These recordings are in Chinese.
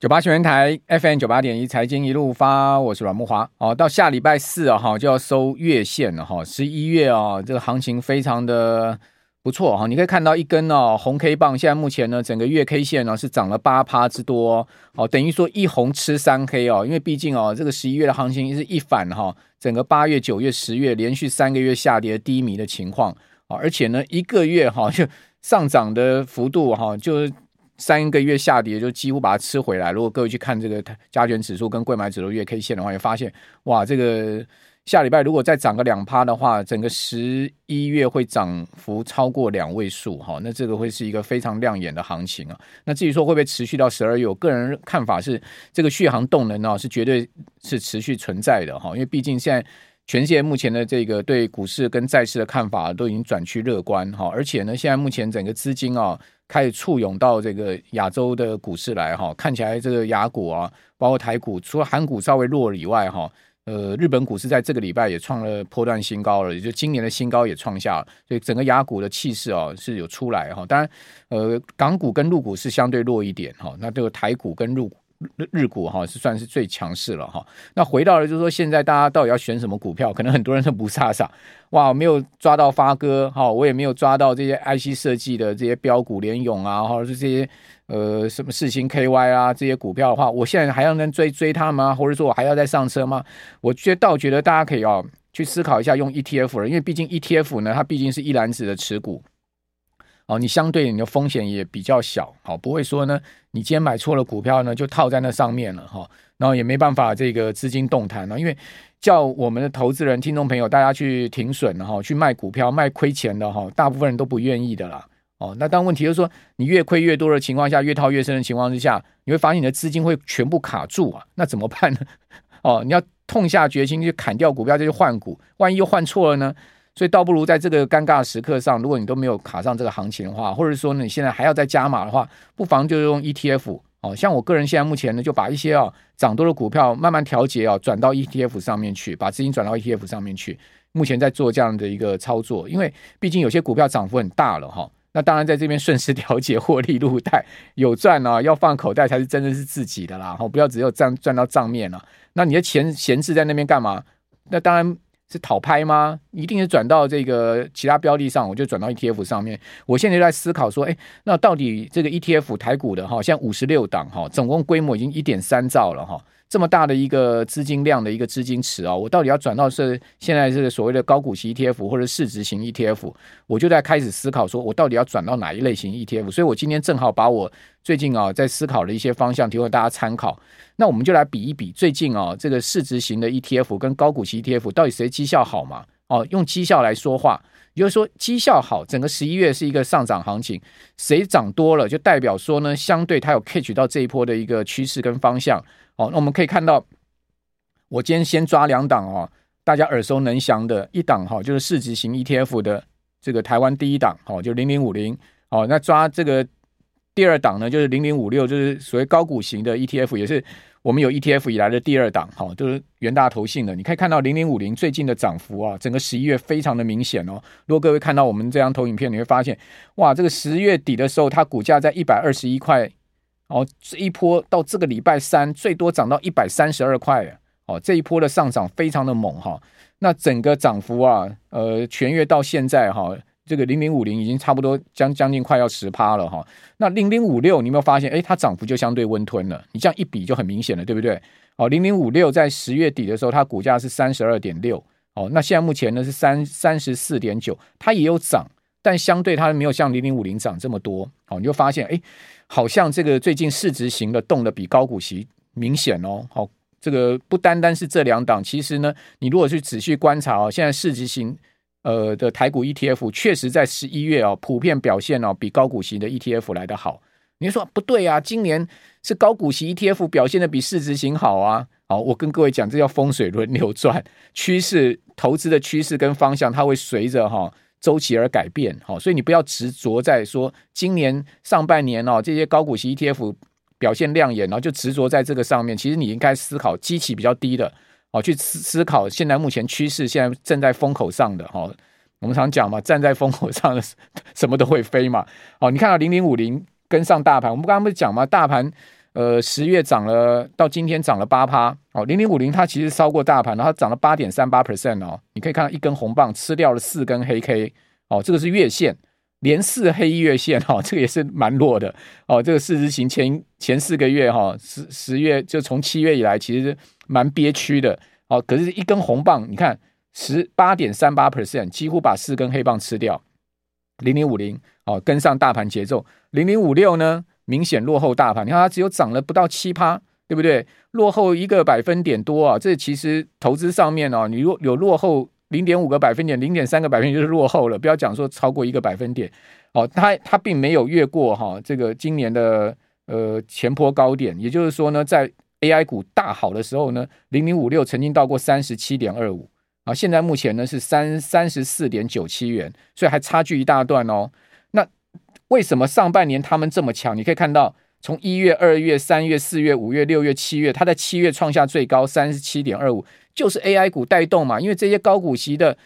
九八新闻台 FM 九八点一财经一路发，我是阮木华。哦，到下礼拜四啊，哈就要收月线了哈。十一月啊，这个行情非常的不错哈。你可以看到一根哦红 K 棒，现在目前呢整个月 K 线呢是涨了八趴之多哦，等于说一红吃三黑哦。因为毕竟哦这个十一月的行情是一反哈，整个八月、九月、十月连续三个月下跌低迷的情况啊，而且呢一个月哈就上涨的幅度哈就。三个月下跌就几乎把它吃回来。如果各位去看这个加权指数跟柜买指数月 K 线的话，也发现哇，这个下礼拜如果再涨个两趴的话，整个十一月会涨幅超过两位数哈。那这个会是一个非常亮眼的行情啊。那至于说会不会持续到十二月，我个人看法是这个续航动能啊是绝对是持续存在的哈。因为毕竟现在全世界目前的这个对股市跟债市的看法都已经转趋乐观哈。而且呢，现在目前整个资金啊。开始簇涌到这个亚洲的股市来哈，看起来这个亚股啊，包括台股，除了韩股稍微弱了以外哈，呃，日本股市在这个礼拜也创了破断新高了，也就今年的新高也创下，所以整个亚股的气势哦是有出来哈。当然，呃，港股跟陆股是相对弱一点哈，那这个台股跟陆股。日日股哈是算是最强势了哈，那回到了就是说，现在大家到底要选什么股票？可能很多人都不傻傻，哇，我没有抓到发哥哈，我也没有抓到这些 IC 设计的这些标股联咏啊，或者是这些呃什么四星 KY 啊这些股票的话，我现在还要能追追他吗？或者说我还要再上车吗？我觉倒觉得大家可以哦去思考一下用 ETF 了，因为毕竟 ETF 呢，它毕竟是一篮子的持股。哦，你相对你的风险也比较小，好，不会说呢，你今天买错了股票呢，就套在那上面了哈，然后也没办法这个资金动弹了，因为叫我们的投资人、听众朋友大家去停损哈，去卖股票卖亏钱的哈，大部分人都不愿意的啦。哦，那但问题就是说，你越亏越多的情况下，越套越深的情况之下，你会发现你的资金会全部卡住啊，那怎么办呢？哦，你要痛下决心去砍掉股票，再去换股，万一又换错了呢？所以倒不如在这个尴尬的时刻上，如果你都没有卡上这个行情的话，或者说呢，你现在还要再加码的话，不妨就用 ETF 哦。像我个人现在目前呢，就把一些啊涨多的股票慢慢调节啊，转到 ETF 上面去，把资金转到 ETF 上面去。目前在做这样的一个操作，因为毕竟有些股票涨幅很大了哈。那当然在这边顺势调节获利入袋，有赚啊，要放口袋才是真的是自己的啦。哈，不要只有赚赚到账面了。那你的钱闲置在那边干嘛？那当然。是讨拍吗？一定是转到这个其他标的上，我就转到 ETF 上面。我现在就在思考说，哎，那到底这个 ETF 台股的哈，现在五十六档哈，总共规模已经一点三兆了哈。这么大的一个资金量的一个资金池啊，我到底要转到是现在这个所谓的高股息 ETF 或者市值型 ETF，我就在开始思考说，我到底要转到哪一类型 ETF？所以我今天正好把我最近啊在思考的一些方向提供大家参考。那我们就来比一比最近啊这个市值型的 ETF 跟高股息 ETF 到底谁绩效好嘛？哦，用绩效来说话，也就是说绩效好，整个十一月是一个上涨行情，谁涨多了就代表说呢，相对它有 catch 到这一波的一个趋势跟方向。哦，那我们可以看到，我今天先抓两档哦，大家耳熟能详的一档哈，就是市值型 ETF 的这个台湾第一档，哦，就零零五零，哦，那抓这个第二档呢，就是零零五六，就是所谓高股型的 ETF，也是我们有 ETF 以来的第二档，哈，就是元大投信的。你可以看到零零五零最近的涨幅啊，整个十一月非常的明显哦。如果各位看到我们这张投影片，你会发现，哇，这个十月底的时候，它股价在一百二十一块。哦，这一波到这个礼拜三，最多涨到一百三十二块。哦，这一波的上涨非常的猛哈。那整个涨幅啊，呃，全月到现在哈，这个零零五零已经差不多将将近快要十趴了哈。那零零五六，你有没有发现？诶，它涨幅就相对温吞了。你这样一比就很明显了，对不对？哦，零零五六在十月底的时候，它股价是三十二点六。哦，那现在目前呢是三三十四点九，它也有涨，但相对它没有像零零五零涨这么多。哦，你就发现诶。好像这个最近市值型的动的比高股息明显哦，好，这个不单单是这两档，其实呢，你如果去仔细观察哦，现在市值型呃的台股 ETF 确实在十一月哦普遍表现哦比高股息的 ETF 来得好。你说不对啊，今年是高股息 ETF 表现的比市值型好啊。好，我跟各位讲，这叫风水轮流转，趋势投资的趋势跟方向，它会随着哈。周期而改变，好，所以你不要执着在说今年上半年哦，这些高股息 ETF 表现亮眼，然后就执着在这个上面。其实你应该思考基期比较低的，哦，去思思考现在目前趋势现在正在风口上的，哦，我们常讲嘛，站在风口上的 什么都会飞嘛，哦，你看到零零五零跟上大盘，我们刚刚不是讲嘛，大盘呃，十月涨了，到今天涨了八趴。哦，零零五零它其实超过大盘，然后涨了八点三八 percent 哦。你可以看到一根红棒吃掉了四根黑 K。哦，这个是月线，连四黑月线哈、哦，这个也是蛮弱的。哦，这个四日行前前四个月哈，十、十月就从七月以来，其实蛮憋屈的。哦，可是一根红棒，你看十八点三八 percent，几乎把四根黑棒吃掉。零零五零哦，跟上大盘节奏。零零五六呢？明显落后大盘，你看它只有涨了不到七趴，对不对？落后一个百分点多啊！这其实投资上面哦，你若有落后零点五个百分点、零点三个百分点就是落后了，不要讲说超过一个百分点哦。它它并没有越过哈这个今年的呃前波高点，也就是说呢，在 AI 股大好的时候呢，零零五六曾经到过三十七点二五啊，现在目前呢是三三十四点九七元，所以还差距一大段哦。为什么上半年他们这么强？你可以看到，从一月、二月、三月、四月、五月、六月、七月，它在七月创下最高三十七点二五，就是 AI 股带动嘛。因为这些高股息的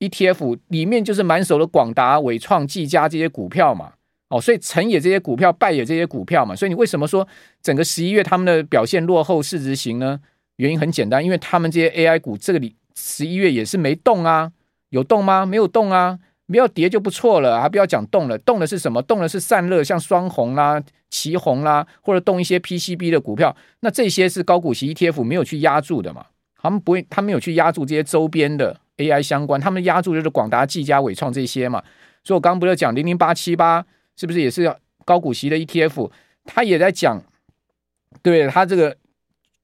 ETF 里面就是满手的广达、伟创、技嘉这些股票嘛。哦，所以成也这些股票，败也这些股票嘛。所以你为什么说整个十一月他们的表现落后市值型呢？原因很简单，因为他们这些 AI 股这个里十一月也是没动啊，有动吗？没有动啊。不要跌就不错了，还不要讲动了，动的是什么？动的是散热，像双红啦、奇红啦，或者动一些 PCB 的股票。那这些是高股息 ETF 没有去压住的嘛？他们不会，他没有去压住这些周边的 AI 相关，他们压住就是广达、技嘉、纬创这些嘛。所以我刚刚不是讲零零八七八是不是也是高股息的 ETF？他也在讲，对他这个。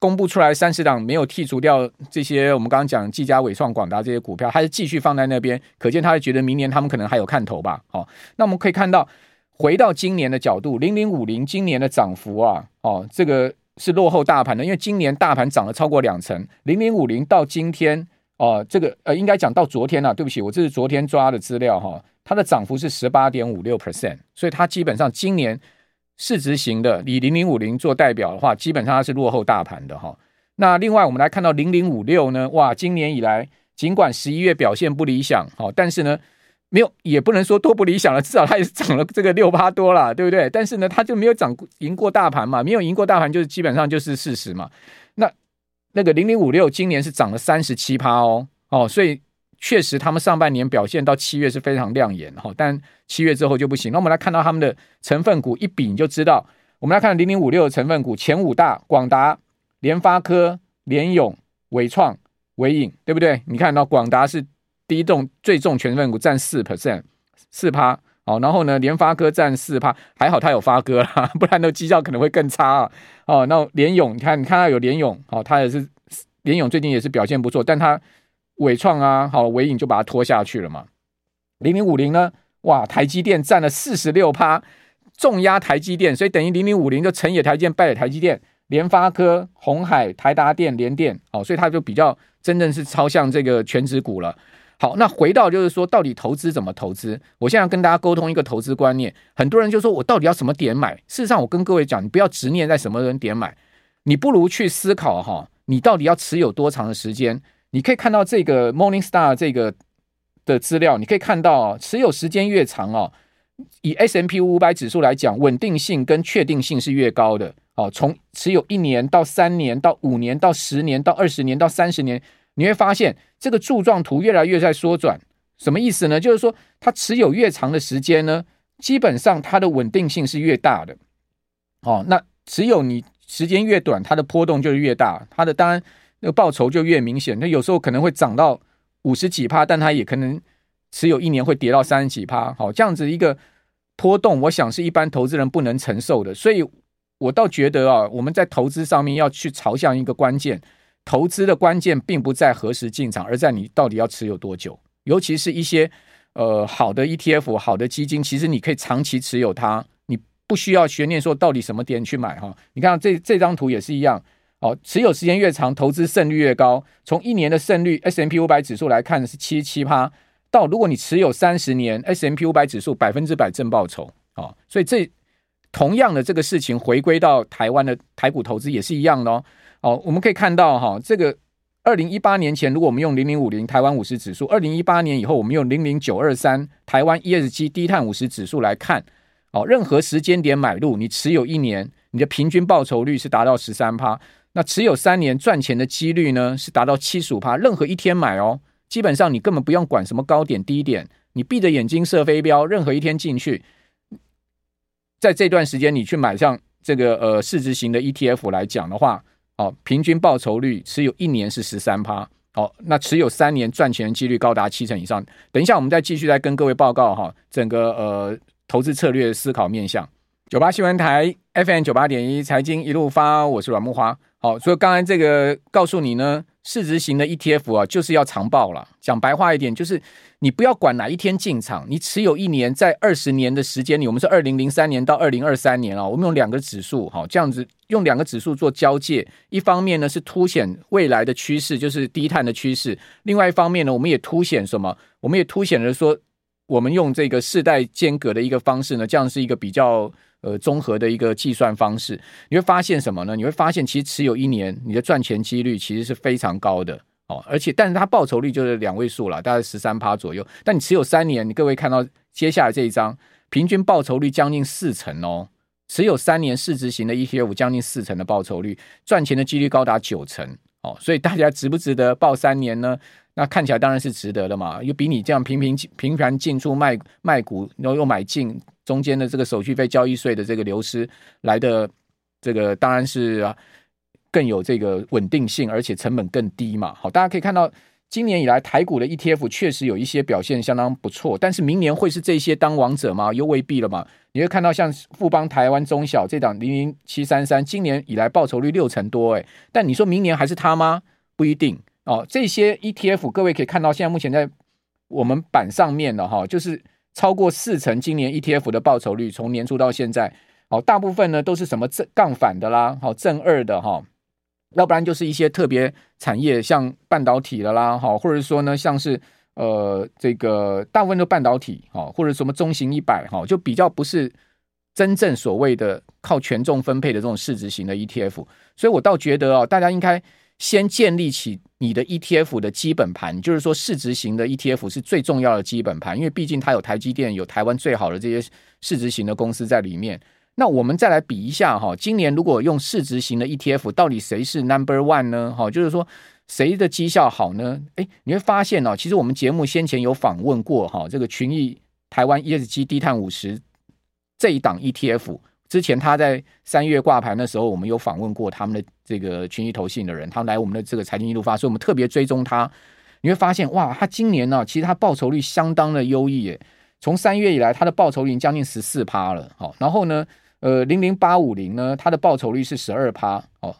公布出来三十档没有剔除掉这些，我们刚刚讲技嘉、伟创、广达这些股票，还是继续放在那边，可见他会觉得明年他们可能还有看头吧。好，那我们可以看到，回到今年的角度，零零五零今年的涨幅啊，哦，这个是落后大盘的，因为今年大盘涨了超过两成，零零五零到今天哦，这个呃，应该讲到昨天啊，对不起，我这是昨天抓的资料哈，它的涨幅是十八点五六 percent，所以它基本上今年。市值型的以零零五零做代表的话，基本上它是落后大盘的哈。那另外我们来看到零零五六呢，哇，今年以来尽管十一月表现不理想，好，但是呢，没有也不能说多不理想了，至少它也是涨了这个六趴多了，对不对？但是呢，它就没有涨赢过大盘嘛，没有赢过大盘就是基本上就是事实嘛。那那个零零五六今年是涨了三十七趴哦，哦，所以。确实，他们上半年表现到七月是非常亮眼哈，但七月之后就不行。那我们来看到他们的成分股一比，你就知道。我们来看零零五六的成分股前五大：广达、联发科、联咏、伟创、纬颖，对不对？你看到广达是第一重最重成分股，占四 percent 四趴。哦，然后呢，联发科占四趴，还好它有发哥啦，不然的绩效可能会更差啊。哦，那联咏，你看，你看它有联咏，哦，它也是联咏最近也是表现不错，但它。纬创啊，好，纬颖就把它拖下去了嘛。零零五零呢，哇，台积电占了四十六趴，重压台积电，所以等于零零五零就成也台积电，败也台积电。联发科、红海、台达电、联电，哦，所以它就比较真正是超像这个全职股了。好，那回到就是说，到底投资怎么投资？我现在要跟大家沟通一个投资观念。很多人就说我到底要什么点买？事实上，我跟各位讲，你不要执念在什么人点买，你不如去思考哈，你到底要持有多长的时间。你可以看到这个 Morningstar 这个的资料，你可以看到持有时间越长哦，以 S M P 五百指数来讲，稳定性跟确定性是越高的。哦，从持有一年到三年到五年到十年到二十年到三十年，你会发现这个柱状图越来越在缩短。什么意思呢？就是说它持有越长的时间呢，基本上它的稳定性是越大的。哦，那持有你时间越短，它的波动就是越大。它的当然。那个报酬就越明显，那有时候可能会涨到五十几趴，但它也可能持有一年会跌到三十几趴。好，这样子一个波动，我想是一般投资人不能承受的。所以我倒觉得啊，我们在投资上面要去朝向一个关键，投资的关键并不在何时进场，而在你到底要持有多久。尤其是一些呃好的 ETF、好的基金，其实你可以长期持有它，你不需要悬念说到底什么点去买哈。你看这这张图也是一样。哦，持有时间越长，投资胜率越高。从一年的胜率 S M P 五百指数来看是七十七趴，到如果你持有三十年 S M P 五百指数百分之百正报酬。哦，所以这同样的这个事情回归到台湾的台股投资也是一样的哦。哦，我们可以看到哈，这个二零一八年前，如果我们用零零五零台湾五十指数，二零一八年以后我们用零零九二三台湾 ESG 低碳五十指数来看，哦，任何时间点买入，你持有一年。你的平均报酬率是达到十三趴。那持有三年赚钱的几率呢是达到七十五趴。任何一天买哦，基本上你根本不用管什么高点低点，你闭着眼睛射飞镖，任何一天进去，在这段时间你去买上这个呃市值型的 ETF 来讲的话，哦，平均报酬率持有一年是十三趴。好，那持有三年赚钱的几率高达七成以上。等一下，我们再继续再跟各位报告哈，整个呃投资策略思考面向。九八新闻台 FM 九八点一财经一路发，我是阮木华。好，所以刚才这个告诉你呢，市值型的 ETF 啊，就是要长报了。讲白话一点，就是你不要管哪一天进场，你持有一年，在二十年的时间里，我们是二零零三年到二零二三年啊，我们用两个指数，好，这样子用两个指数做交界，一方面呢是凸显未来的趋势，就是低碳的趋势；另外一方面呢，我们也凸显什么？我们也凸显了说，我们用这个世代间隔的一个方式呢，这样是一个比较。呃，综合的一个计算方式，你会发现什么呢？你会发现，其实持有一年，你的赚钱几率其实是非常高的哦。而且，但是它报酬率就是两位数了，大概十三趴左右。但你持有三年，你各位看到接下来这一张，平均报酬率将近四成哦。持有三年市值型的 ETF，将近四成的报酬率，赚钱的几率高达九成哦。所以大家值不值得抱三年呢？那看起来当然是值得的嘛，又比你这样频频频繁进出卖卖股，然后又买进。中间的这个手续费、交易税的这个流失来的，这个当然是啊更有这个稳定性，而且成本更低嘛。好，大家可以看到，今年以来台股的 ETF 确实有一些表现相当不错，但是明年会是这些当王者吗？又未必了嘛。你会看到像富邦台湾中小这档零零七三三，今年以来报酬率六成多，诶，但你说明年还是它吗？不一定哦。这些 ETF 各位可以看到，现在目前在我们板上面的哈，就是。超过四成，今年 ETF 的报酬率从年初到现在，好，大部分呢都是什么正杠反的啦，好正二的哈，要不然就是一些特别产业，像半导体的啦，好，或者说呢像是呃这个大部分都半导体，好，或者什么中型一百哈，就比较不是真正所谓的靠权重分配的这种市值型的 ETF，所以我倒觉得哦，大家应该。先建立起你的 ETF 的基本盘，就是说市值型的 ETF 是最重要的基本盘，因为毕竟它有台积电，有台湾最好的这些市值型的公司在里面。那我们再来比一下哈，今年如果用市值型的 ETF，到底谁是 Number One 呢？哈，就是说谁的绩效好呢？诶，你会发现哦，其实我们节目先前有访问过哈，这个群益台湾 ESG 低碳五十这一档 ETF。之前他在三月挂牌的时候，我们有访问过他们的这个群益投信的人，他来我们的这个财经一路发，所以我们特别追踪他。你会发现，哇，他今年呢、其实他报酬率相当的优异耶。从三月以来，他的报酬率将近十四趴了。好，然后呢，呃，零零八五零呢，它的报酬率是十二趴。哦，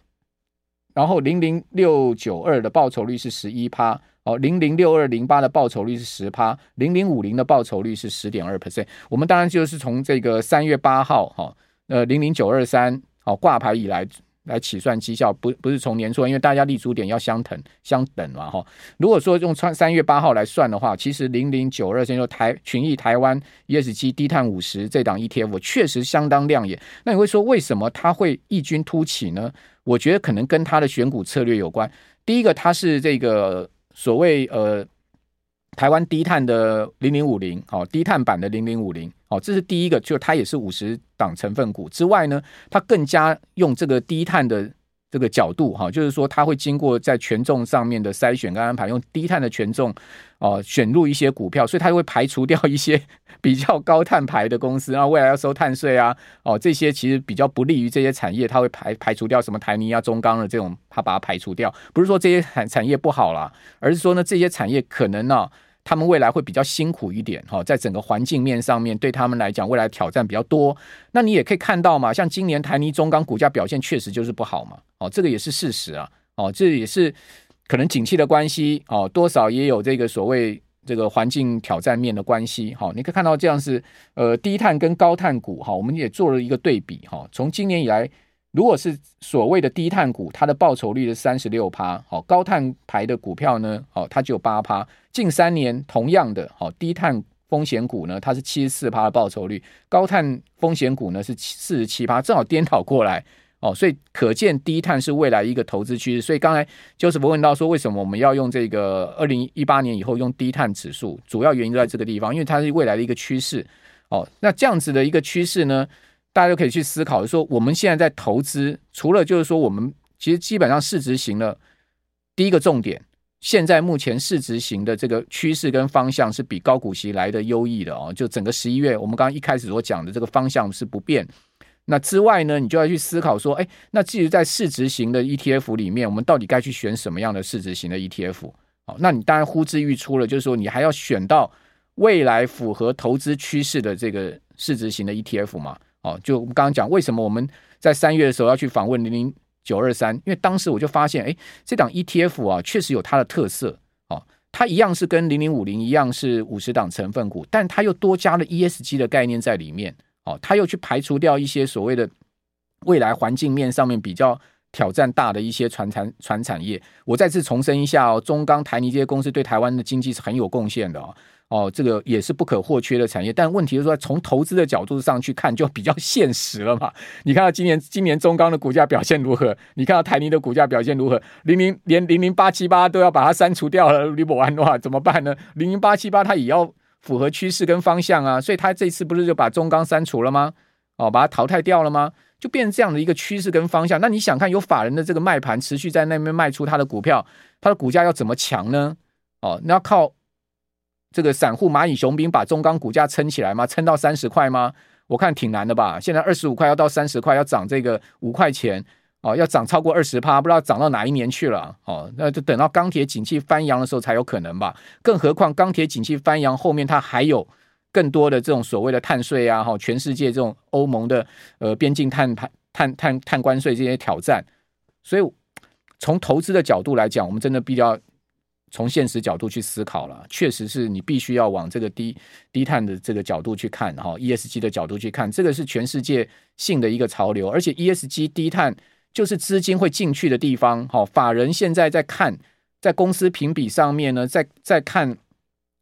然后零零六九二的报酬率是十一趴。哦，零零六二零八的报酬率是十趴，零零五零的报酬率是十点二 percent。我们当然就是从这个三月八号，哈。呃，零零九二三，好挂牌以来来起算绩效，不不是从年初，因为大家立足点要相等相等嘛，哈。如果说用三三月八号来算的话，其实零零九二三就台群益台湾 ESG 低碳五十这档 ETF 确实相当亮眼。那你会说为什么它会异军突起呢？我觉得可能跟它的选股策略有关。第一个，它是这个所谓呃。台湾低碳的零零五零，好，低碳版的零零五零，好，这是第一个，就它也是五十档成分股之外呢，它更加用这个低碳的这个角度，哈，就是说它会经过在权重上面的筛选跟安排，用低碳的权重哦选入一些股票，所以它会排除掉一些比较高碳排的公司，然后未来要收碳税啊，哦，这些其实比较不利于这些产业，它会排排除掉什么台泥啊、中钢的这种，它把它排除掉，不是说这些产产业不好啦，而是说呢，这些产业可能呢、啊。他们未来会比较辛苦一点，哈，在整个环境面上面，对他们来讲，未来挑战比较多。那你也可以看到嘛，像今年台泥、中钢股价表现确实就是不好嘛，哦，这个也是事实啊，哦，这也是可能景气的关系，哦，多少也有这个所谓这个环境挑战面的关系，哈，你可以看到这样是呃低碳跟高碳股，哈，我们也做了一个对比，哈，从今年以来。如果是所谓的低碳股，它的报酬率是三十六趴，好，高碳排的股票呢，好，它只有八趴。近三年同样的，好，低碳风险股呢，它是七十四趴的报酬率，高碳风险股呢是四十七趴，正好颠倒过来，哦，所以可见低碳是未来一个投资趋势。所以刚才就是我问到说，为什么我们要用这个二零一八年以后用低碳指数，主要原因就在这个地方，因为它是未来的一个趋势，哦，那这样子的一个趋势呢？大家都可以去思考，说我们现在在投资，除了就是说我们其实基本上市值型的第一个重点，现在目前市值型的这个趋势跟方向是比高股息来的优异的哦。就整个十一月，我们刚刚一开始所讲的这个方向是不变。那之外呢，你就要去思考说，哎，那至于在市值型的 ETF 里面，我们到底该去选什么样的市值型的 ETF？好，那你当然呼之欲出了，就是说你还要选到未来符合投资趋势的这个市值型的 ETF 嘛？哦，就我们刚刚讲，为什么我们在三月的时候要去访问零零九二三？因为当时我就发现，哎，这档 ETF 啊，确实有它的特色。哦，它一样是跟零零五零一样是五十档成分股，但它又多加了 ESG 的概念在里面。哦，它又去排除掉一些所谓的未来环境面上面比较挑战大的一些传产传产业。我再次重申一下哦，中钢、台泥这些公司对台湾的经济是很有贡献的哦。哦，这个也是不可或缺的产业。但问题是说，从投资的角度上去看，就比较现实了嘛。你看到今年今年中钢的股价表现如何？你看到台泥的股价表现如何？零零连零零八七八都要把它删除掉了，你不玩的话怎么办呢？零零八七八它也要。符合趋势跟方向啊，所以他这次不是就把中钢删除了吗？哦，把它淘汰掉了吗？就变成这样的一个趋势跟方向。那你想看有法人的这个卖盘持续在那边卖出他的股票，他的股价要怎么强呢？哦，那要靠这个散户蚂蚁雄兵把中钢股价撑起来吗？撑到三十块吗？我看挺难的吧。现在二十五块要到三十块，要涨这个五块钱。哦，要涨超过二十趴，不知道涨到哪一年去了。哦，那就等到钢铁景气翻扬的时候才有可能吧。更何况钢铁景气翻扬后面，它还有更多的这种所谓的碳税啊，哈，全世界这种欧盟的呃边境碳碳碳碳碳关税这些挑战。所以从投资的角度来讲，我们真的必须要从现实角度去思考了。确实是你必须要往这个低低碳的这个角度去看，哈，ESG 的角度去看，这个是全世界性的一个潮流，而且 ESG 低碳。就是资金会进去的地方，好，法人现在在看，在公司评比上面呢，在在看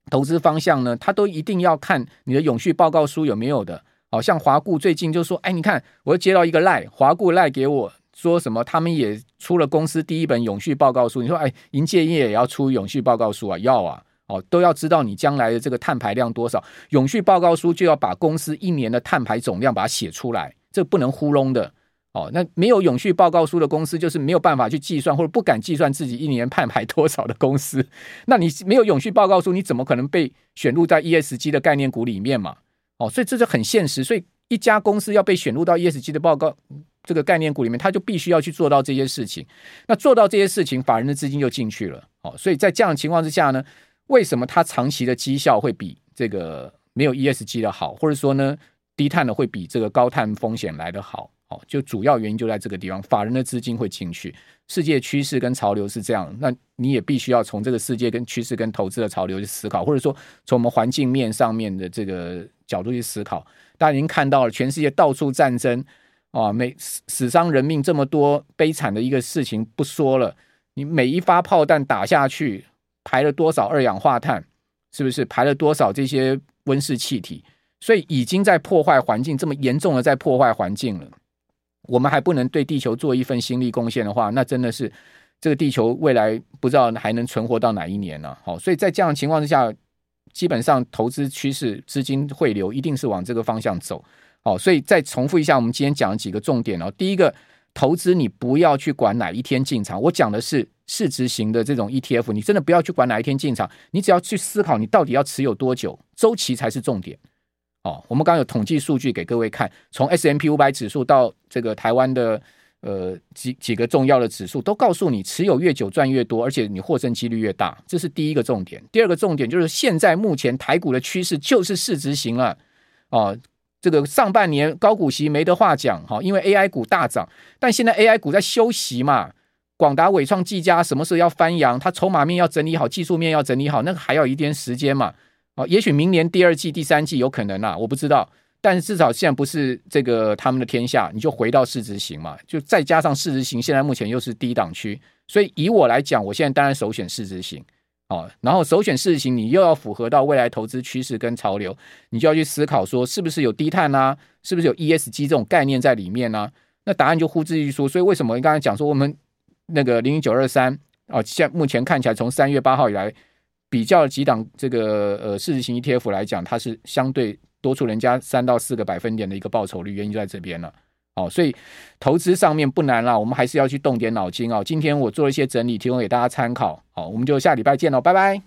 投资方向呢，他都一定要看你的永续报告书有没有的，好像华固最近就说，哎，你看，我又接到一个赖，华固赖给我说什么，他们也出了公司第一本永续报告书，你说，哎，银建业也要出永续报告书啊？要啊，哦，都要知道你将来的这个碳排量多少，永续报告书就要把公司一年的碳排总量把它写出来，这不能糊弄的。哦，那没有永续报告书的公司，就是没有办法去计算或者不敢计算自己一年碳排多少的公司。那你没有永续报告书，你怎么可能被选入在 ESG 的概念股里面嘛？哦，所以这是很现实。所以一家公司要被选入到 ESG 的报告这个概念股里面，他就必须要去做到这些事情。那做到这些事情，法人的资金就进去了。哦，所以在这样的情况之下呢，为什么它长期的绩效会比这个没有 ESG 的好，或者说呢，低碳的会比这个高碳风险来得好？哦，就主要原因就在这个地方，法人的资金会进去，世界趋势跟潮流是这样，那你也必须要从这个世界跟趋势跟投资的潮流去思考，或者说从我们环境面上面的这个角度去思考。大家已经看到了，全世界到处战争啊，每死死伤人命这么多，悲惨的一个事情不说了，你每一发炮弹打下去，排了多少二氧化碳，是不是排了多少这些温室气体？所以已经在破坏环境，这么严重的在破坏环境了。我们还不能对地球做一份心力贡献的话，那真的是这个地球未来不知道还能存活到哪一年呢？好，所以在这样的情况之下，基本上投资趋势、资金汇流一定是往这个方向走。好，所以再重复一下我们今天讲的几个重点哦。第一个，投资你不要去管哪一天进场，我讲的是市值型的这种 ETF，你真的不要去管哪一天进场，你只要去思考你到底要持有多久，周期才是重点。哦，我们刚有统计数据给各位看，从 S M P 五百指数到这个台湾的呃几几个重要的指数，都告诉你持有越久赚越多，而且你获胜几率越大，这是第一个重点。第二个重点就是现在目前台股的趋势就是市值型了。哦，这个上半年高股息没得话讲，哈，因为 AI 股大涨，但现在 AI 股在休息嘛，广达、伟创、技嘉什么时候要翻扬？它筹码面要整理好，技术面要整理好，那个还要一点时间嘛。哦，也许明年第二季、第三季有可能啊，我不知道。但是至少现在不是这个他们的天下，你就回到市值型嘛，就再加上市值型，现在目前又是低档区，所以以我来讲，我现在当然首选市值型。哦，然后首选市值型，你又要符合到未来投资趋势跟潮流，你就要去思考说，是不是有低碳啊，是不是有 ESG 这种概念在里面呢、那答案就呼之欲出。所以为什么你刚才讲说我们那个零零九二三哦，现目前看起来从三月八号以来。比较几档这个呃市值型 ETF 来讲，它是相对多出人家三到四个百分点的一个报酬率，原因就在这边了。好，所以投资上面不难啦，我们还是要去动点脑筋哦。今天我做了一些整理，提供给大家参考。好，我们就下礼拜见喽，拜拜。